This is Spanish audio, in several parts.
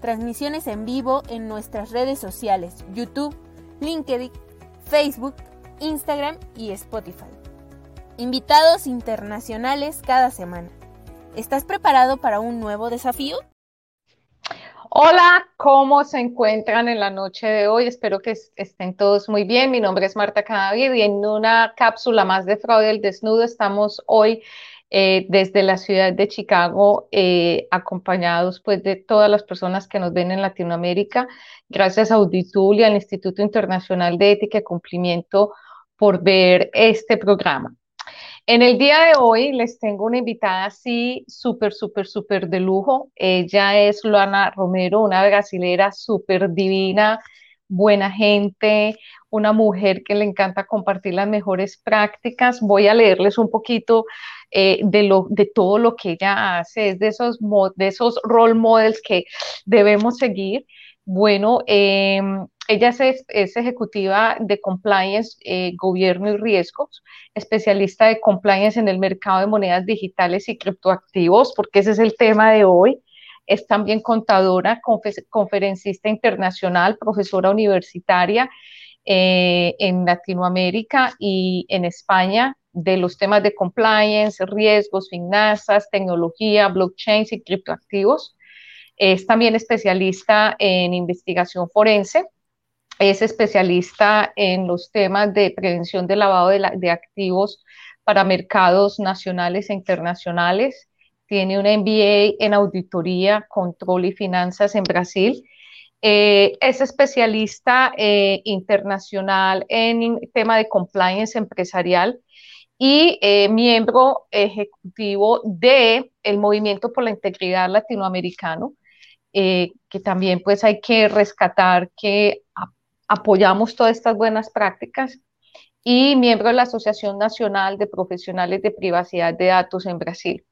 transmisiones en vivo en nuestras redes sociales, YouTube, LinkedIn, Facebook, Instagram y Spotify. Invitados internacionales cada semana. ¿Estás preparado para un nuevo desafío? Hola, ¿cómo se encuentran en la noche de hoy? Espero que estén todos muy bien. Mi nombre es Marta Cadavid y en una cápsula más de Fraude del Desnudo estamos hoy eh, desde la ciudad de Chicago, eh, acompañados pues de todas las personas que nos ven en Latinoamérica, gracias a Auditul y al Instituto Internacional de Ética y Cumplimiento por ver este programa. En el día de hoy les tengo una invitada así súper, súper, súper de lujo. Ella es Luana Romero, una brasilera súper divina, buena gente, una mujer que le encanta compartir las mejores prácticas. Voy a leerles un poquito eh, de, lo, de todo lo que ella hace, es de esos, de esos role models que debemos seguir. Bueno, em, ella es, ejecutiva de compliance, eh, gobierno y riesgos, especialista de compliance en el mercado de monedas digitales y criptoactivos, porque ese es el tema de hoy. Es también contadora, conferencista internacional, profesora universitaria eh, en Latinoamérica y en España de los temas de compliance, riesgos, finanzas, tecnología, blockchain y criptoactivos. Es también especialista en investigación forense. Es especialista en los temas de prevención de lavado de, activos para mercados nacionales e internacionales. Tiene una MBA en auditoría, control y finanzas en Brasil. Eh, es especialista eh, internacional en tema de compliance empresarial y eh, miembro ejecutivo del el Movimiento por la Integridad Latinoamericano, eh, que también pues hay que rescatar que apoyamos todas estas buenas prácticas y miembro de la Asociación Nacional de Profesionales de Privacidad de Datos en Brasil.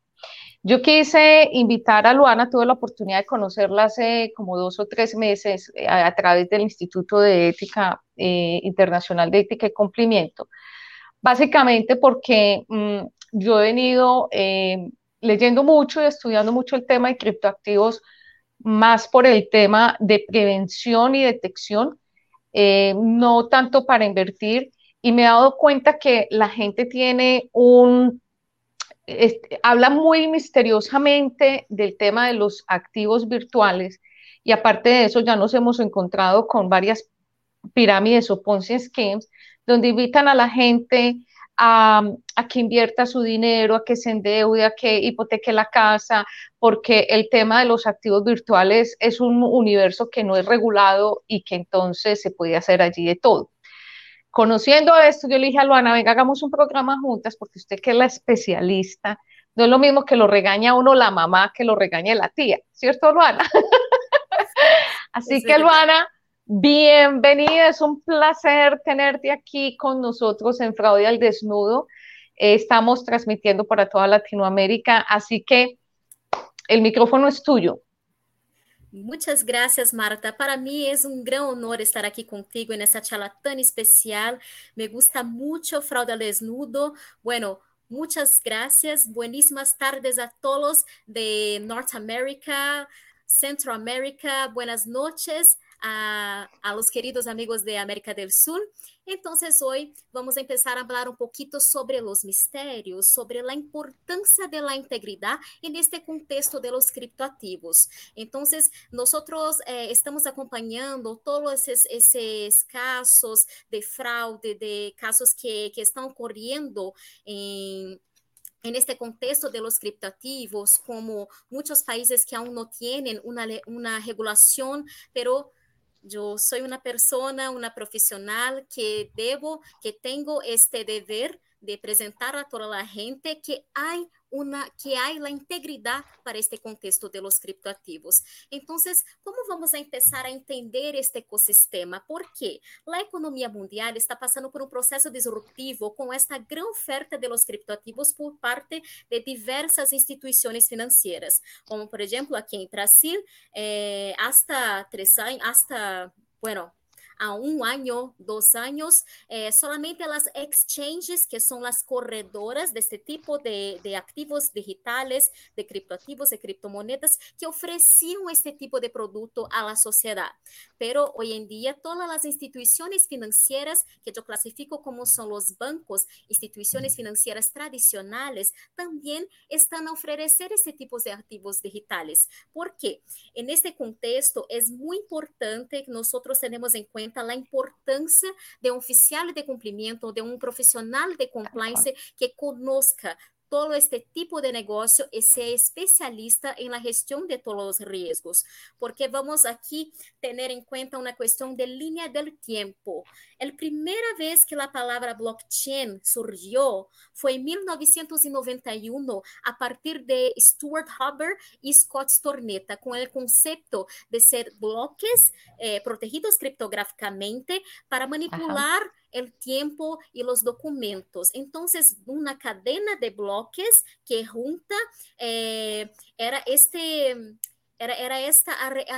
Yo quise invitar a Luana, tuve la oportunidad de conocerla hace como dos o tres meses eh, a, través del Instituto de Ética Internacional de Ética y Cumplimiento básicamente porque mm, yo he venido eh, leyendo mucho y estudiando mucho el tema de criptoactivos, más por el tema de prevención y detección, eh, no tanto para invertir, y me he dado cuenta que la gente tiene un, habla muy misteriosamente del tema de los activos virtuales, y aparte de eso ya nos hemos encontrado con varias pirámides o Ponzi schemes donde invitan a la gente a, que invierta su dinero, a que se endeude, a que hipoteque la casa, porque el tema de los activos virtuales es un universo que no es regulado y que entonces se puede hacer allí de todo. Conociendo esto, yo le dije a Luana, venga, hagamos un programa juntas, porque usted que es la especialista, no es lo mismo que lo regaña uno la mamá que lo regañe la tía, ¿cierto, Luana? Así que, Luana, Bienvenida, es un placer tenerte aquí con nosotros en Fraude al Desnudo. Eh, estamos transmitiendo para toda Latinoamérica, así que el micrófono es tuyo. Muchas gracias, Marta. Para mí es un gran honor estar aquí contigo en esta charla tan especial. Me gusta mucho Fraude al Desnudo. Bueno, muchas gracias. Buenísimas tardes a todos de Norteamérica, Centroamérica. Buenas noches a, a, los queridos amigos de América del Sur. Entonces, hoy vamos a empezar a hablar un poquito sobre los misterios, sobre la importancia de la integridad en este contexto de los criptoactivos. Entonces, nosotros eh, estamos acompañando todos esos, casos de fraude, de casos que, que están ocurriendo en este contexto de los criptoactivos, como muchos países que aún no tienen una, una regulación, pero yo soy una persona, una profesional que debo, que tengo este deber de presentar a toda a gente que há uma que há a integridade para este contexto de los criptoativos. Então, como vamos a começar a entender este ecosistema? Porque a economia mundial está passando por um processo disruptivo com esta grande oferta de los criptoativos por parte de diversas instituições financeiras, como por exemplo aqui em Brasil, eh, hasta tres años, hasta bueno, a un año, dos años, eh, solamente las exchanges, que son las corredoras de este tipo de, de, activos digitales, de criptoactivos, de criptomonedas, que ofrecían este tipo de producto a la sociedad. Pero hoy en día, todas las instituciones financieras, que yo clasifico como son los bancos, instituciones financieras tradicionales, también están a ofrecer este tipo de activos digitales. ¿Por qué? En este contexto, es muy importante que nosotros tenemos en cuenta a importância de um oficial de cumprimento, de um profissional de compliance que conozca todo este tipo de negocio y sea especialista en la gestión de todos los riesgos, porque vamos aquí tener en cuenta una cuestión de línea del tiempo. La primera vez que la palabra blockchain surgió fue en 1991 a partir de Stuart Hubbard y Scott Stornetta con el concepto de ser bloques eh, protegidos criptográficamente para manipular Ajá el tiempo y los documentos. Entonces, una cadena de bloques que junta eh, era, este, era, era esta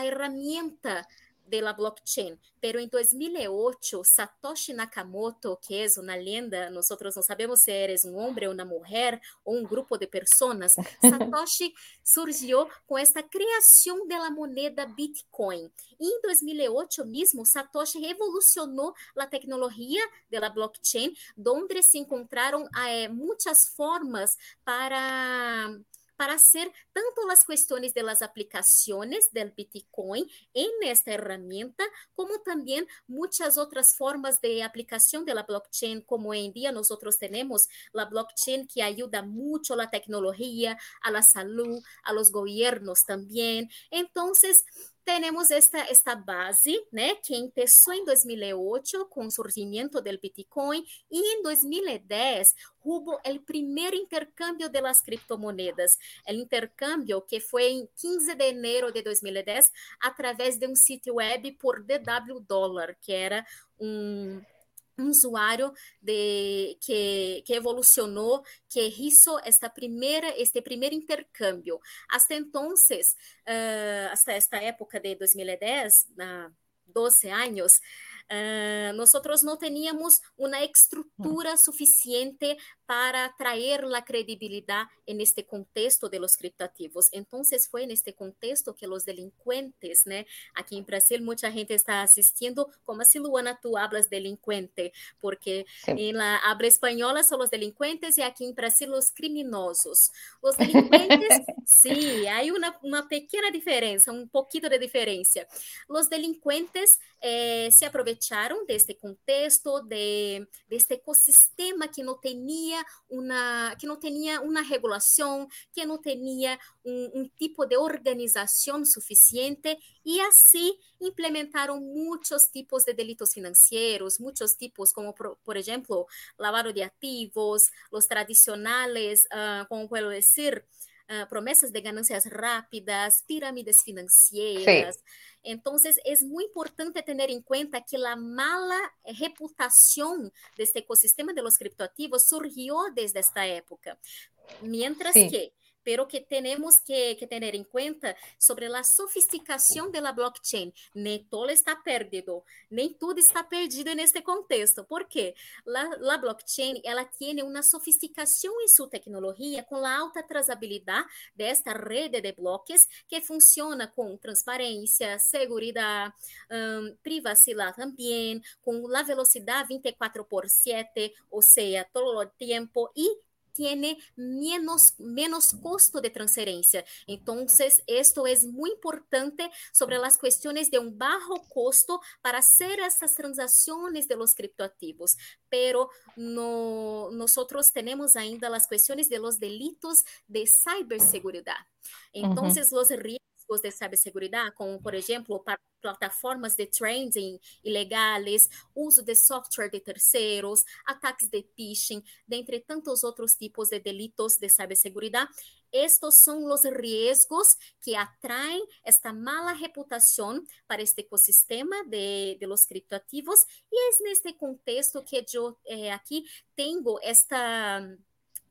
herramienta de la blockchain. Pero en 2008, Satoshi Nakamoto, que es una leyenda, nosotros no sabemos si eres un hombre, una mujer o un grupo de personas, Satoshi surgió con esta creación de la moneda Bitcoin. Y en 2008 mismo, Satoshi revolucionó la tecnología de la blockchain, donde se encontraron eh, muchas formas para para hacer tanto las cuestiones de las aplicaciones del Bitcoin en esta herramienta, como también muchas otras formas de aplicación de la blockchain, como hoy en día nosotros tenemos la blockchain que ayuda mucho a la tecnología, a la salud, a los gobiernos también. Entonces, tenemos esta, esta base, né, que começou em 2008 com o surgimento do Bitcoin e em 2010 hubo o primeiro intercâmbio de las criptomonedas. O intercâmbio que foi em 15 de enero de 2010 através de um sítio web por DW Dollar, que era um um usuário de, que, que evolucionou, que hizo esta primeira, este primeiro intercâmbio. Hasta entonces, uh, hasta esta época de 2010, uh, 12 anos, uh, nosotros no teníamos una estructura suficiente para traer la credibilidad en este contexto de los criptativos. Entonces fue en este contexto que los delincuentes, ¿no? Aquí en Brasil mucha gente está asistiendo, como así Luana, tú hablas delincuente, porque sí. en la habla española son los delincuentes y aquí en Brasil los criminosos. Los delincuentes, sí, hay una, una, pequeña diferencia, un poquito de diferencia. Los delincuentes eh, se aprovecharon de este contexto, de, de este ecosistema que no tenía una, que no tenía una regulación, que no tenía un, un tipo de organización suficiente y así implementaron muchos tipos de delitos financieros, muchos tipos como por, por ejemplo lavado de activos, los tradicionales, uh, como puedo decir, uh, promesas de ganancias rápidas, pirámides financieras. Sí. Entonces, es muy importante tener en cuenta que la mala reputación de este ecosistema de los criptoactivos surgió desde esta época. Mientras sí. que pero que tenemos que, que, tener en cuenta sobre la sofisticación de la blockchain. Ni todo está perdido, ni todo está perdido en este contexto. ¿Por qué? La, la blockchain ela tiene una sofisticación en su tecnología con la alta trazabilidad de esta red de bloques que funciona con transparencia, seguridad, um, privacidad también, con la velocidad 24 por 7, o sea, todo el tiempo y tiene menos, menos costo de transferencia. Entonces, esto es muy importante sobre las cuestiones de un bajo costo para hacer estas transacciones de los criptoactivos. Pero no, nosotros tenemos ainda las cuestiones de los delitos de ciberseguridad. Entonces, uh -huh. los riesgos riesgos de ciberseguridad, como por ejemplo plataformas de trading ilegales, uso de software de terceros, ataques de phishing, dentre tantos otros tipos de delitos de ciberseguridad. Estos son los riesgos que atraen esta mala reputación para este ecosistema de, de los criptoactivos y es en este contexto que yo eh, aquí tengo esta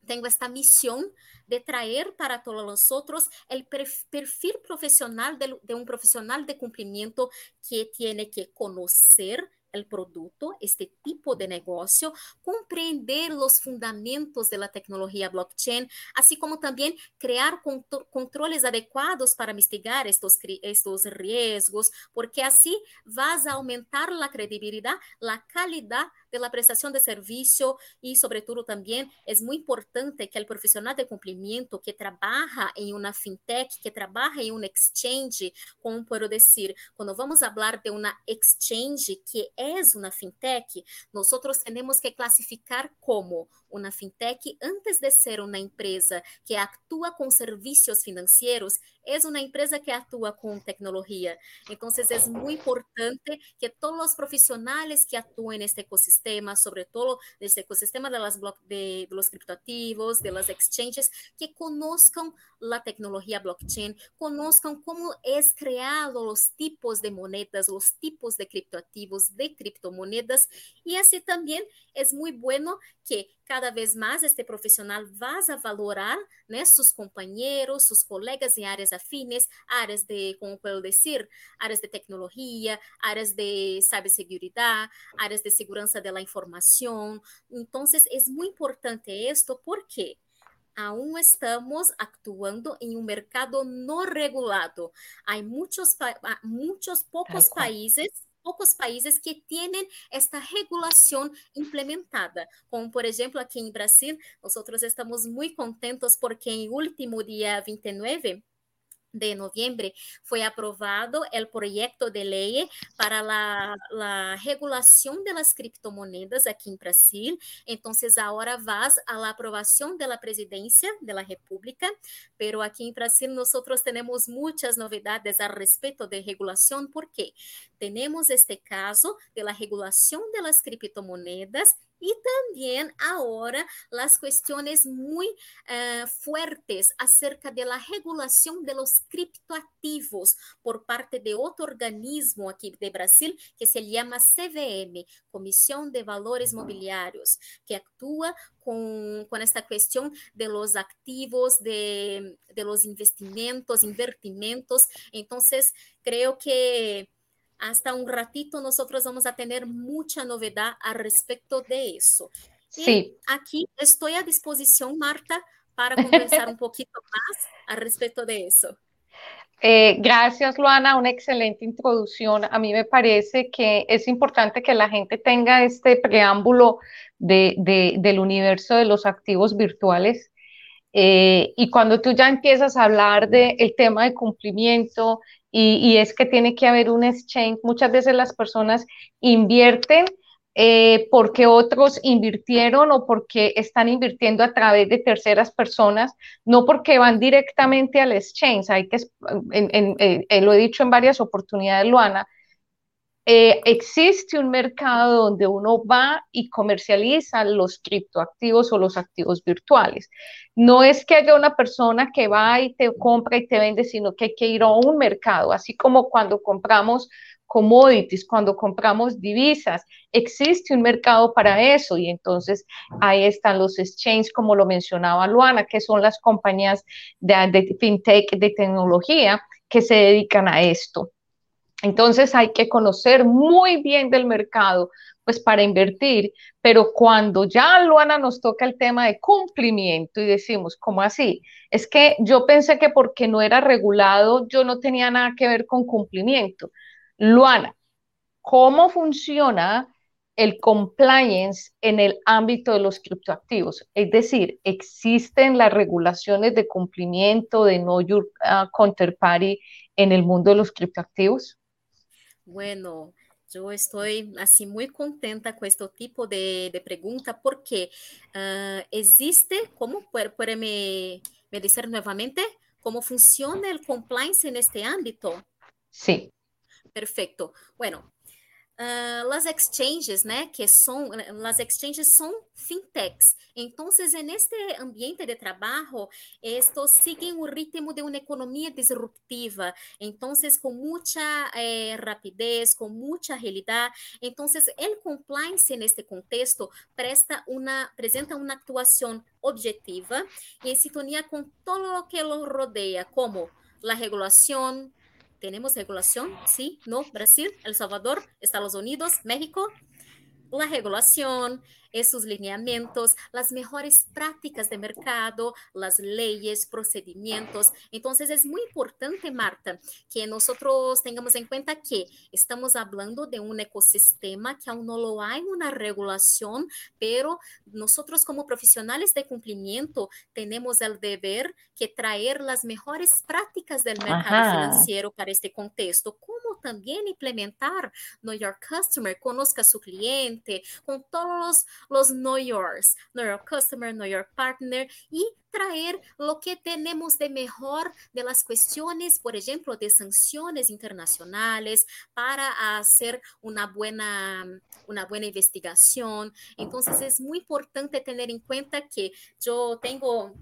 tengo esta misión de traer para todos nosotros el perfil profesional de, un profesional de cumplimiento que tiene que conocer el producto, este tipo de negocio, comprender los fundamentos de la tecnología blockchain, así como también crear controles adecuados para mitigar estos, estos riesgos, porque así vas a aumentar la credibilidad, la calidad de la prestación de servicio y sobre todo también es muy importante que el profesional de cumplimiento que trabaja en una fintech, que trabaja en un exchange, como puedo decir, cuando vamos a hablar de una exchange que es una fintech, nosotros tenemos que clasificar como una fintech antes de ser una empresa que actúa con servicios financieros, es una empresa que actúa con tecnología. Entonces es muy importante que todos los profesionales que actúen en este ecosistema, sobre todo en este ecosistema de, las de, de los criptoactivos, de las exchanges, que conozcan la tecnología blockchain, conozcan cómo es creado los tipos de monedas, los tipos de criptoactivos, de criptomonedas, y así también es muy bueno que cada vez más este profesional vas a valorar né, sus compañeros, sus colegas en áreas afines, áreas de, como puedo decir, áreas de tecnología, áreas de ciberseguridad, áreas de segurança de la información. Entonces, es muy importante esto porque aún estamos actuando en un mercado no regulado. Hay muchos, muchos pocos países pocos países que tienen esta regulación implementada, como por ejemplo aquí en Brasil, nosotros estamos muy contentos porque en el último día 29 de noviembre foi aprovado o projeto de lei para a, a regulação das criptomonedas aqui em Brasil. Então, agora vas a aprovação da presidência da República, pero aqui em Brasil nós temos muitas novidades a respeito de regulação, porque temos este caso da regulação das criptomonedas y también ahora las cuestiones muy uh, fuertes acerca de la regulación de los criptoactivos por parte de otro organismo aquí de Brasil que se llama CVM, Comisión de Valores Mobiliarios, que actúa con, con esta cuestión de los activos, de, de los investimentos, invertimentos. Entonces, creo que hasta un ratito nosotros vamos a tener mucha novedad al respecto de eso. Sí. Aquí estoy a disposición, Marta, para conversar un poquito más al respecto de eso. Eh, gracias, Luana, una excelente introducción. A mí me parece que es importante que la gente tenga este preámbulo de, de, del universo de los activos virtuales. Eh, y cuando tú ya empiezas a hablar del el tema de cumplimiento y, es que tiene que haber un exchange. Muchas veces las personas invierten eh, porque otros invirtieron o porque están invirtiendo a través de terceras personas, no porque van directamente al exchange. Hay que, eh, lo he dicho en varias oportunidades, Luana, eh, existe un mercado donde uno va y comercializa los criptoactivos o los activos virtuales. No es que haya una persona que va y te compra y te vende, sino que hay que ir a un mercado, así como cuando compramos commodities, cuando compramos divisas, existe un mercado para eso y entonces ahí están los exchanges, como lo mencionaba Luana, que son las compañías de fintech de tecnología que se dedican a esto. Entonces hay que conocer muy bien del mercado, pues para invertir, pero cuando ya Luana nos toca el tema de cumplimiento y decimos, ¿cómo así? Es que yo pensé que porque no era regulado, yo no tenía nada que ver con cumplimiento. Luana, ¿cómo funciona el compliance en el ámbito de los criptoactivos? Es decir, ¿existen las regulaciones de cumplimiento de no your uh, counterparty en el mundo de los criptoactivos? Bueno, yo estoy así muy contenta con este tipo de, de pregunta porque uh, existe, ¿cómo puede, puede me, me decir nuevamente? cómo funciona el compliance en este ámbito. Sí. Perfecto. Bueno, uh, las exchanges, né, que são, las exchanges são fintechs. Então, en este ambiente de trabalho, estos siguen o ritmo de uma economia disruptiva. Então, com muita eh, rapidez, com muita agilidade. Então, o compliance neste contexto presta uma, apresenta uma atuação objetiva e em sintonia com todo o que lo rodeia, como a regulação, ¿Tenemos regulación? Sí, no, Brasil, El Salvador, Estados Unidos, México. La regulación, esos lineamientos, las mejores prácticas de mercado, las leyes, procedimientos. Entonces es muy importante, Marta, que nosotros tengamos en cuenta que estamos hablando de un ecosistema que aún no lo hay una regulación, pero nosotros como profesionales de cumplimiento tenemos el deber que traer las mejores prácticas del mercado Ajá. financiero para este contexto, como también implementar Know Your Customer, conozca a su cliente, con todos los know yours, know your customer, know your partner y traer lo que tenemos de mejor de las cuestiones, por ejemplo, de sanciones internacionales para hacer una buena, una buena investigación. Entonces es muy importante tener en cuenta que yo tengo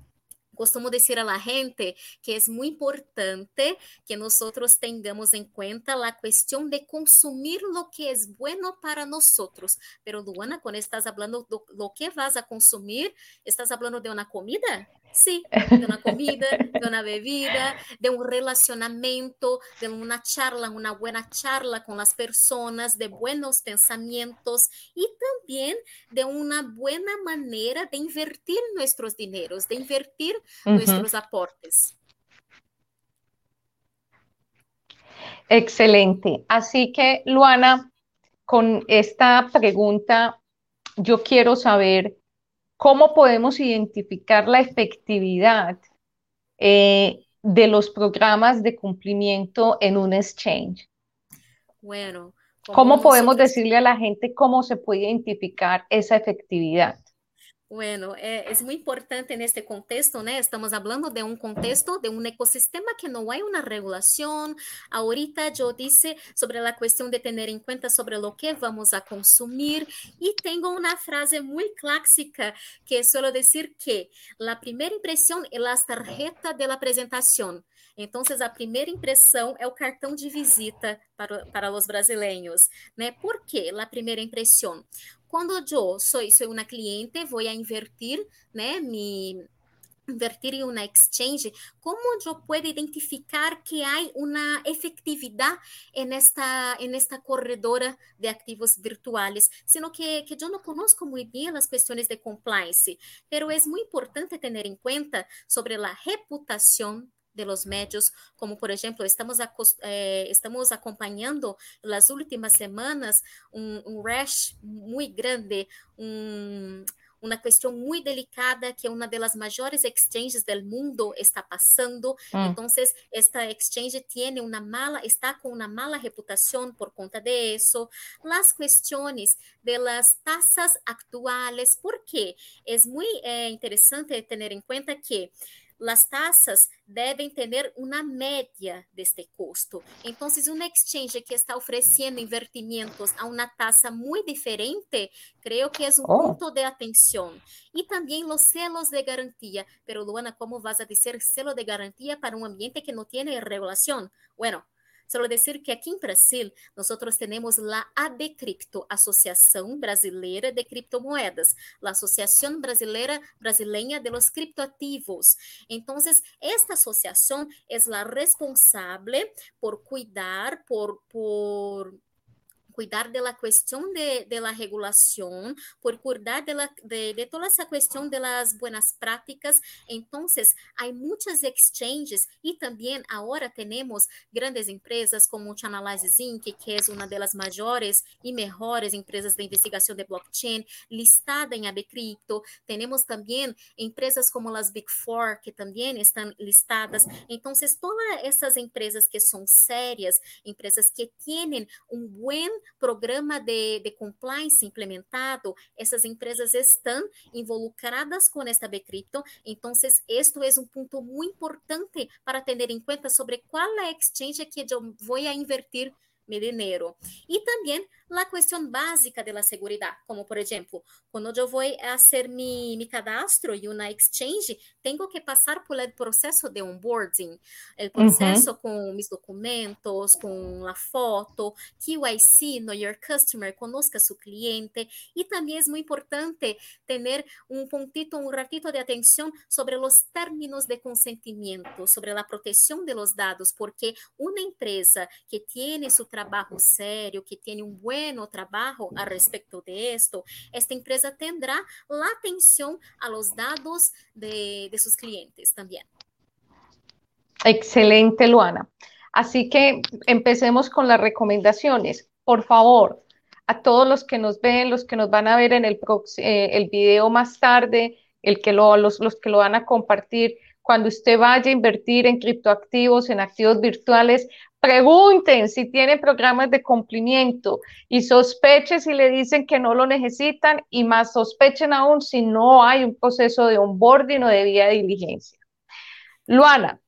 costumo decir a la gente que es muy importante que nosotros tengamos en cuenta la cuestión de consumir lo que es bueno para nosotros. Pero Luana, cuando estás hablando de lo que vas a consumir, ¿estás hablando de una comida? Sí, de una comida, de una bebida, de un relacionamiento, de una charla, una buena charla con las personas, de buenos pensamientos y también de una buena manera de invertir nuestros dineros, de invertir uh -huh. nuestros aportes. Excelente. Así que, Luana, con esta pregunta, yo quiero saber ¿Cómo podemos identificar la efectividad eh, de los programas de cumplimiento en un exchange? Bueno, ¿cómo podemos decirle a la gente cómo se puede identificar esa efectividad? Bueno, é, é, muito importante neste contexto, né? Estamos falando de um contexto, de um ecossistema que não há uma regulação. Ahorita eu disse sobre a questão de ter em conta sobre o que vamos a consumir e tenho uma frase muito clássica que suelo dizer que a primeira impressão é a tarjeta de apresentação. Então, a primeira impressão é o cartão de visita para, para os brasileiros, né? Por que a primeira impressão? Quando eu sou, sou uma cliente, vou a invertir, né, me invertir em uma exchange, como eu posso identificar que há uma efetividade nesta nesta corredora de ativos virtuais, sino que, que eu não conozco muito bem as questões de compliance, pero é muito importante ter em conta sobre a reputação de los medios, como por ejemplo, estamos, eh, estamos acompañando las últimas semanas un rash muy grande, uma questão muito delicada que uma das maiores exchanges do mundo está passando. Mm. Então, esta exchange tem uma mala, está com uma mala reputação por conta de isso. As questões das taxas atuais, porque é muito é, interessante ter em conta que las tasas deben tener una media de este costo. Entonces, un exchange que está ofreciendo invertimientos a una tasa muy diferente, creo que es un oh. punto de atención. Y también los celos de garantía. Pero, Luana, ¿cómo vas a decir celo de garantía para un ambiente que no tiene regulación? Bueno, Solo decir que aqui em Brasil, nós temos a ABCripto, Associação Brasileira de Criptomoedas, a Associação Brasileira Brasileira de los Criptoativos. Então, esta associação é a responsável por cuidar, por, por cuidar de la cuestión de, de la regulación, por cuidar de, la, de, de, toda esa cuestión de las buenas prácticas. Entonces, hay muchas exchanges y también ahora tenemos grandes empresas como Chainalysis Inc., que es una de las mayores y mejores empresas de investigación de blockchain, listada en ABCrypto. Tenemos también empresas como las Big Four, que también están listadas. Entonces, todas essas empresas que são sérias, empresas que tienen un buen programa de, de compliance implementado, essas empresas estão involucradas com esta Bcrypto. Então, isto é um ponto muito importante para ter em conta sobre qual é a exchange que eu vou invertir meu dinheiro. E também a questão básica da segurança, como por exemplo, quando eu vou fazer mi, mi cadastro em uma exchange, tenho que passar por el processo de onboarding, o processo uhum. com meus documentos, com a foto, KYC, Know Your Customer, conozca seu cliente, e também é muito importante ter um pontito, um ratito de atenção sobre os términos de consentimento, sobre a proteção de los dados, porque uma empresa que tem seu trabalho sério, que um bom bueno trabajo al respecto de esto, esta empresa tendrá la atención a los datos de, de sus clientes también. Excelente, Luana. Así que empecemos con las recomendaciones. Por favor, a todos los que nos ven, los que nos van a ver en el, eh, el video más tarde, el que lo, los, los que lo van a compartir, cuando usted vaya a invertir en criptoactivos, en activos virtuales, pregunten si tienen programas de cumplimiento y sospechen si le dicen que no lo necesitan y más sospechen aún si no hay un proceso de onboarding o de vía de diligencia. Luana,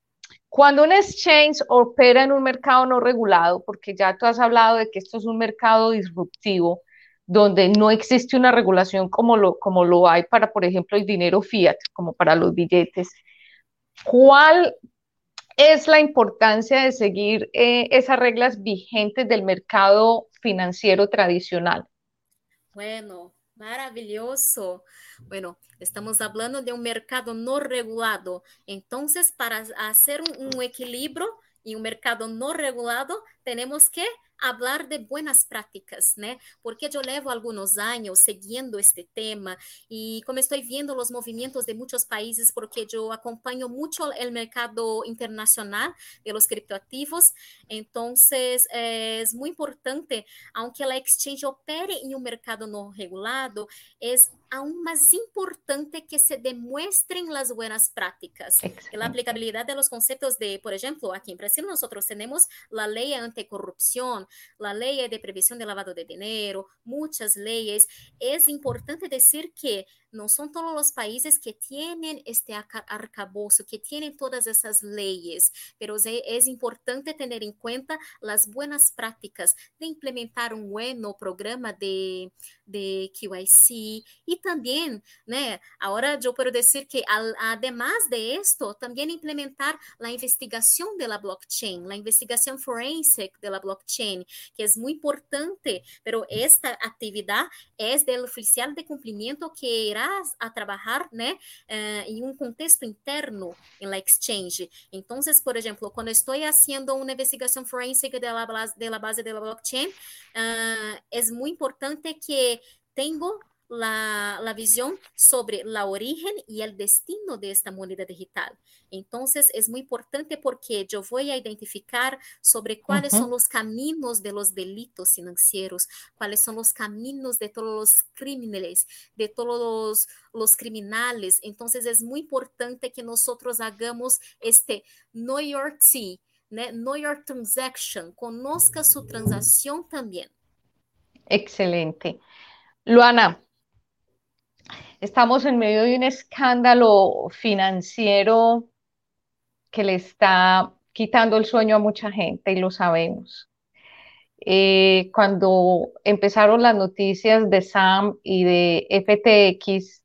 cuando un exchange opera en un mercado no regulado, porque ya tú has hablado de que esto es un mercado disruptivo, donde no existe una regulación como lo, como lo hay para, por ejemplo, el dinero fiat, como para los billetes, ¿cuál es la importancia de seguir eh, esas reglas vigentes del mercado financiero tradicional? Bueno, maravilloso. Bueno, estamos hablando de un mercado no regulado. Entonces, para hacer un, un equilibrio y un mercado no regulado, tenemos que hablar de buenas prácticas, né? Porque eu levo alguns anos seguindo este tema e como estou vendo os movimentos de muitos países, porque eu acompanho muito o mercado internacional de los criptoativos, então é muito importante, aunque a exchange opere em um mercado não regulado, é aún más importante que se demuestren las buenas prácticas. La aplicabilidad de los conceptos de, por ejemplo, aquí en Brasil nosotros tenemos la ley anticorrupción, la ley de prevención de lavado de dinero, muchas leyes. Es importante decir que no son todos los países que tienen este arcabouço, que tienen todas esas leyes, pero es importante tener en cuenta las buenas prácticas de implementar un buen programa de, de QIC y también, ahora yo puedo decir que además de esto, también implementar la investigación de la blockchain, la investigación forensic de la blockchain, que es muy importante, pero esta actividad es del oficial de cumplimiento que irá a trabalhar né, uh, em um contexto interno em la exchange. Então, por exemplo, quando estou fazendo uma investigação forensic de la, de la base de la blockchain, uh, é muito importante que tenho la, la visión sobre la origen y el destino de esta moneda digital. Entonces, es muy importante porque yo voy a identificar sobre cuáles uh -huh. son los caminos de los delitos financieros, cuáles son los caminos de todos los criminales, de todos los, los criminales. Entonces, es muy importante que nosotros hagamos este Know Your T, né? Know Your Transaction, conozca su transacción también. Excelente. Luana, Estamos en medio de un escándalo financiero que le está quitando el sueño a mucha gente y lo sabemos. Eh, cuando empezaron las noticias de SAM y de FTX,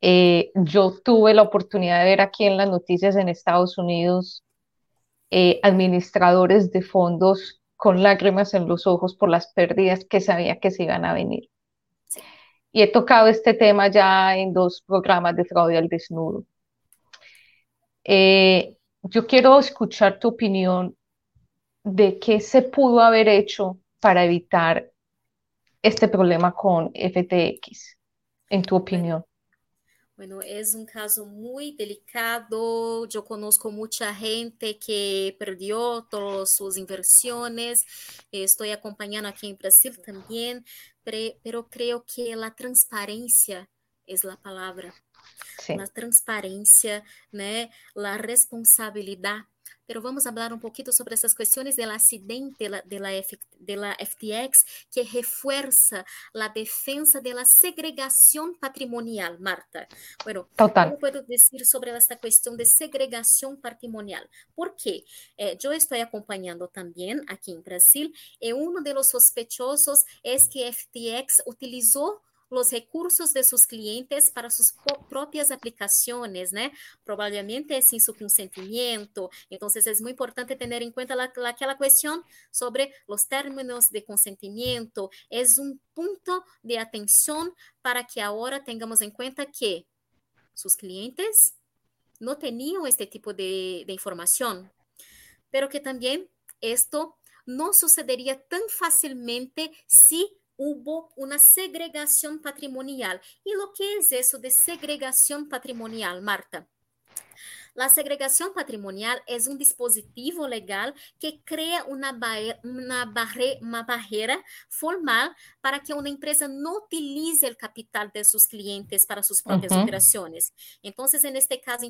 eh, yo tuve la oportunidad de ver aquí en las noticias en Estados Unidos eh, administradores de fondos con lágrimas en los ojos por las pérdidas que sabía que se iban a venir y he tocado este tema ya en dos programas de fraude al desnudo. Eh, yo quiero escuchar tu opinión de qué se pudo haber hecho para evitar este problema con FTX, en tu opinión. Bueno, es un caso muy delicado. Yo conozco mucha gente que perdió todas sus inversiones. Estoy acompañando aquí en Brasil también, pero creo que la transparencia es la palabra. Sí. La transparencia, né? La responsabilidad pero vamos a hablar un poquito sobre esas cuestiones del accidente de la, de la, de la FTX que refuerza la defensa de la segregación patrimonial, Marta. Bueno, Total. ¿cómo puedo decir sobre esta cuestión de segregación patrimonial? Porque eh, yo estoy acompañando también aquí en Brasil y uno de los sospechosos es que FTX utilizó los recursos de sus clientes para sus propias aplicaciones, ¿no? Probablemente sin su consentimiento. Entonces es muy importante tener en cuenta la, la, aquella cuestión sobre los términos de consentimiento. Es un punto de atención para que ahora tengamos en cuenta que sus clientes no tenían este tipo de información, pero que también esto no sucedería tan fácilmente si hubo una segregación patrimonial. ¿Y lo que es eso de segregación patrimonial, Marta? La segregación patrimonial es un dispositivo legal que crea una, una, barre una, barrera formal para que una empresa no utilice el capital de sus clientes para sus propias uh -huh. operaciones. Entonces, en este caso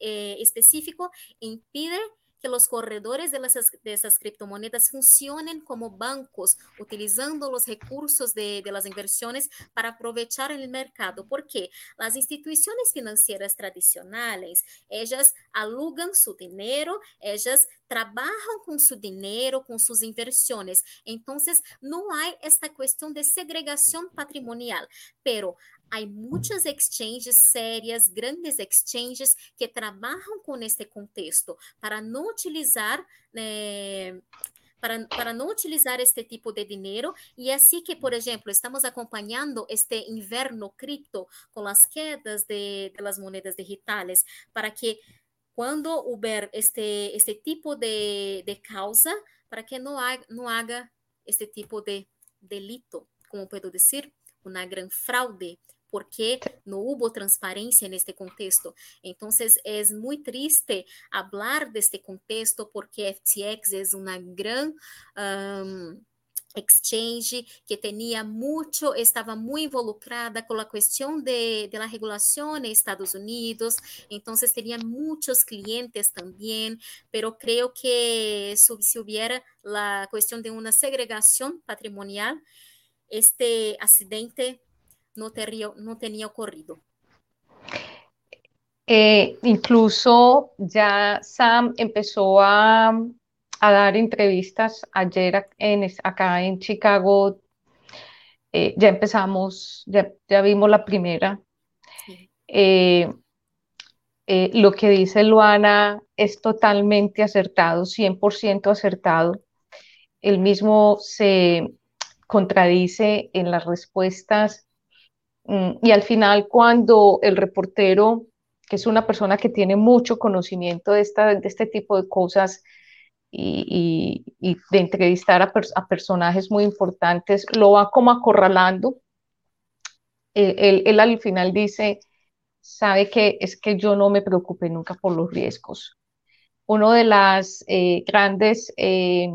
eh, específico, impide que los corredores de, las, de esas criptomonedas funcionen como bancos, utilizando los recursos de, las inversiones para aprovechar el mercado, porque las instituciones financieras tradicionales, ellas alugan su dinero, ellas trabajan con su dinero, con sus inversiones. Entonces, no hay esta cuestión de segregación patrimonial, pero Há muitas exchanges sérias, grandes exchanges que trabalham com este contexto para não utilizar eh, para, para não utilizar este tipo de dinheiro. E é assim que, por exemplo, estamos acompanhando este inverno cripto com as quedas de, las moedas digitais, para que quando houver este, este tipo de, de causa, para que não, haga, não haga este tipo de delito, como puedo dizer, uma grande fraude porque no hubo transparencia en este contexto. Entonces es muy triste hablar de este contexto porque FTX es una gran... Um, exchange que tenía mucho, estaba muy involucrada con la cuestión de, de, la regulación en Estados Unidos, entonces tenía muchos clientes también, pero creo que si hubiera la cuestión de una segregación patrimonial, este accidente no, tenía ocurrido. Eh, incluso ya Sam empezó a, a, dar entrevistas ayer en, acá en Chicago. Eh, ya empezamos, ya, ya, vimos la primera. Sí. Eh, lo que dice Luana es totalmente acertado, 100% acertado. Él mismo se contradice en las respuestas y al final, cuando el reportero, que es una persona que tiene mucho conocimiento de, esta, de este tipo de cosas y, de entrevistar a, personajes muy importantes, lo va como acorralando. Él, él, al final dice, sabe que es que yo no me preocupé nunca por los riesgos. Uno de las eh, grandes... Eh,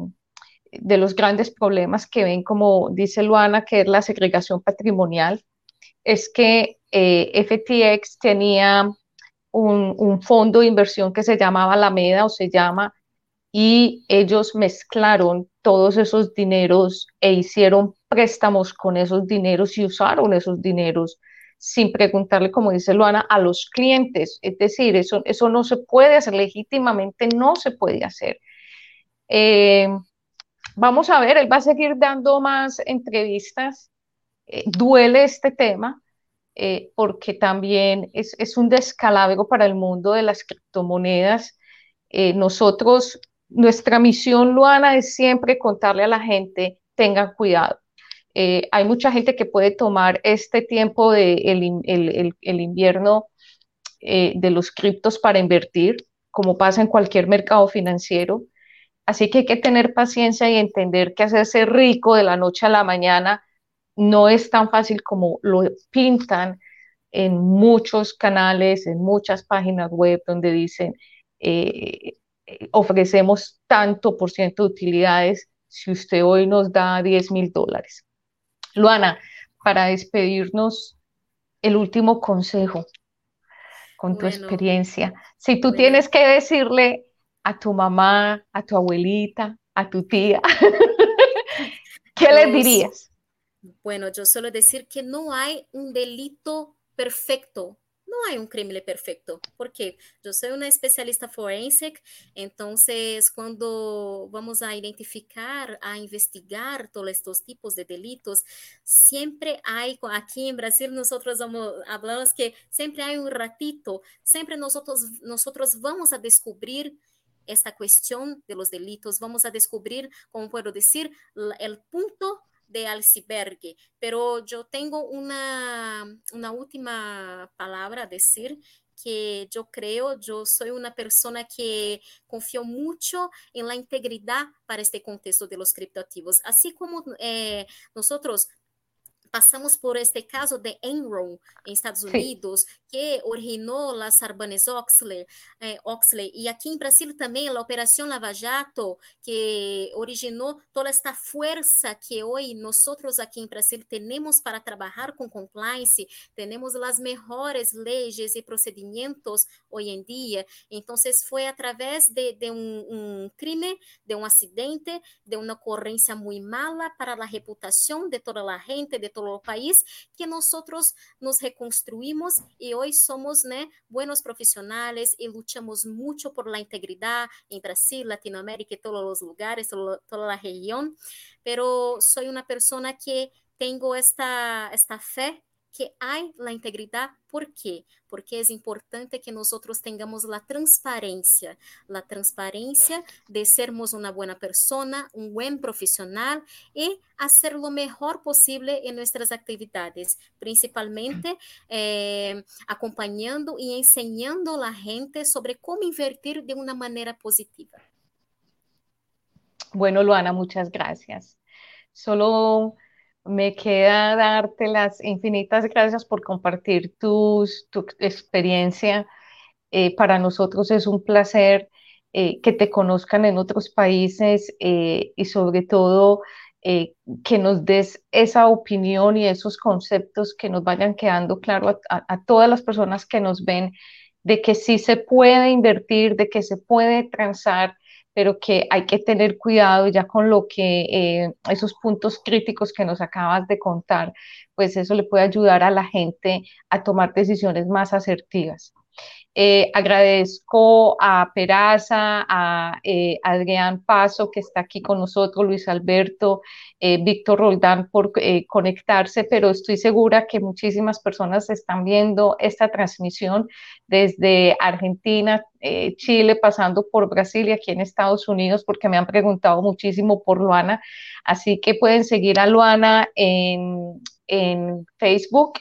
de los grandes problemas que ven, como dice Luana, que es la segregación patrimonial, es que eh, FTX tenía un, fondo de inversión que se llamaba Alameda o se llama, y ellos mezclaron todos esos dineros e hicieron préstamos con esos dineros y usaron esos dineros sin preguntarle, como dice Luana, a los clientes. Es decir, eso, eso no se puede hacer legítimamente, no se puede hacer. Eh, vamos a ver, él va a seguir dando más entrevistas eh, duele este tema eh, porque también es, un descalabro para el mundo de las criptomonedas. Eh, nosotros, nuestra misión, Luana, es siempre contarle a la gente, tengan cuidado. Eh, hay mucha gente que puede tomar este tiempo de el, invierno de los criptos para invertir, como pasa en cualquier mercado financiero. Así que hay que tener paciencia y entender que hacerse rico de la noche a la mañana no es tan fácil como lo pintan en muchos canales, en muchas páginas web donde dicen eh, eh, ofrecemos tanto por ciento de utilidades si usted hoy nos da 10 mil dólares. Luana, para despedirnos, el último consejo con tu bueno, experiencia. Si tú bueno. tienes que decirle a tu mamá, a tu abuelita, a tu tía? ¿Qué les Pues, dirías? Bueno, yo suelo decir que no hay un delito perfecto. No hay un crimen perfecto, porque yo soy una especialista forense, entonces cuando vamos a identificar, a investigar todos estos tipos de delitos, siempre hay, aquí en Brasil nosotros hablamos que siempre hay un ratito, siempre nosotros, nosotros vamos a descubrir esta cuestión de los delitos, vamos a descubrir, como puedo decir, el punto de iceberg, pero yo tengo una, una última palabra a decir que yo creo, yo soy una persona que confío mucho en la integridad para este contexto de los criptoactivos, así como eh, nosotros pasamos por este caso de Enron en Estados Sí. Unidos, que originó las Sarbanes-Oxley, eh, Oxley, y aquí en Brasil también la Operación Lava Jato, que originó toda esta fuerza que hoy nosotros aquí en Brasil tenemos para trabajar con compliance, tenemos las mejores leyes y procedimientos hoy en día. Entonces fue a través de, de un, un crimen, de un accidente, de una ocurrencia muy mala para la reputación de toda la gente, de todo el país, que nosotros nos reconstruimos y hoy somos né, buenos profesionales y luchamos mucho por la integridad en Brasil, Latinoamérica y todos los lugares, toda la región, pero soy una persona que tengo esta, esta fe que hay la integridad. ¿Por qué? Porque es importante que nosotros tengamos la transparencia, la transparencia de sermos una buena persona, un buen profesional y hacer lo mejor posible en nuestras actividades, principalmente eh, acompañando y enseñando a la gente sobre cómo invertir de una manera positiva. Bueno, Luana, muchas gracias. Solo me queda darte las infinitas gracias por compartir tus, tu experiencia. Eh, para nosotros es un placer eh, que te conozcan en otros países eh, y sobre todo que nos des esa opinión y esos conceptos que nos vayan quedando claro a- a todas las personas que nos ven de que sí se puede invertir, de que se puede transar pero que hay que tener cuidado ya con lo que eh, esos puntos críticos que nos acabas de contar, pues eso le puede ayudar a la gente a tomar decisiones más asertivas. Eh, agradezco a Peraza, a eh, Adrián Paso, que está aquí con nosotros, Luis Alberto, eh, Víctor Roldán por conectarse, pero estoy segura que muchísimas personas están viendo esta transmisión desde Argentina, Chile, pasando por Brasil y aquí en Estados Unidos, porque me han preguntado muchísimo por Luana. Así que pueden seguir a Luana en, en Facebook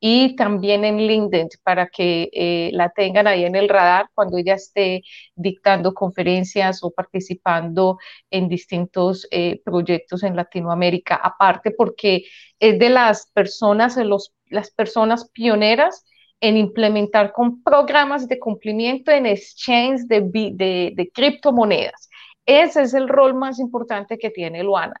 y también en LinkedIn para que eh, la tengan ahí en el radar cuando ella esté dictando conferencias o participando en distintos eh, proyectos en Latinoamérica. Aparte porque es de las personas, los, las personas pioneras en implementar con programas de cumplimiento en exchange de, de, de criptomonedas. Ese es el rol más importante que tiene Luana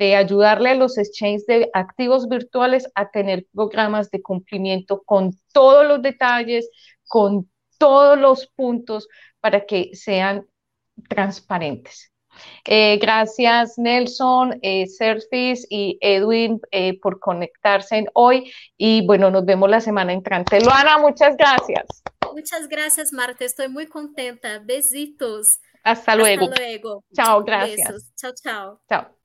de ayudarle a los exchanges de activos virtuales a tener programas de cumplimiento con todos los detalles, con todos los puntos para que sean transparentes. Eh, gracias Nelson, eh, y Edwin eh, por conectarse hoy y bueno, nos vemos la semana entrante. Luana, muchas gracias. Muchas gracias Marta, estoy muy contenta. Besitos. Hasta luego. Hasta luego. Chao, gracias. Besos. Chao, chao. Chao.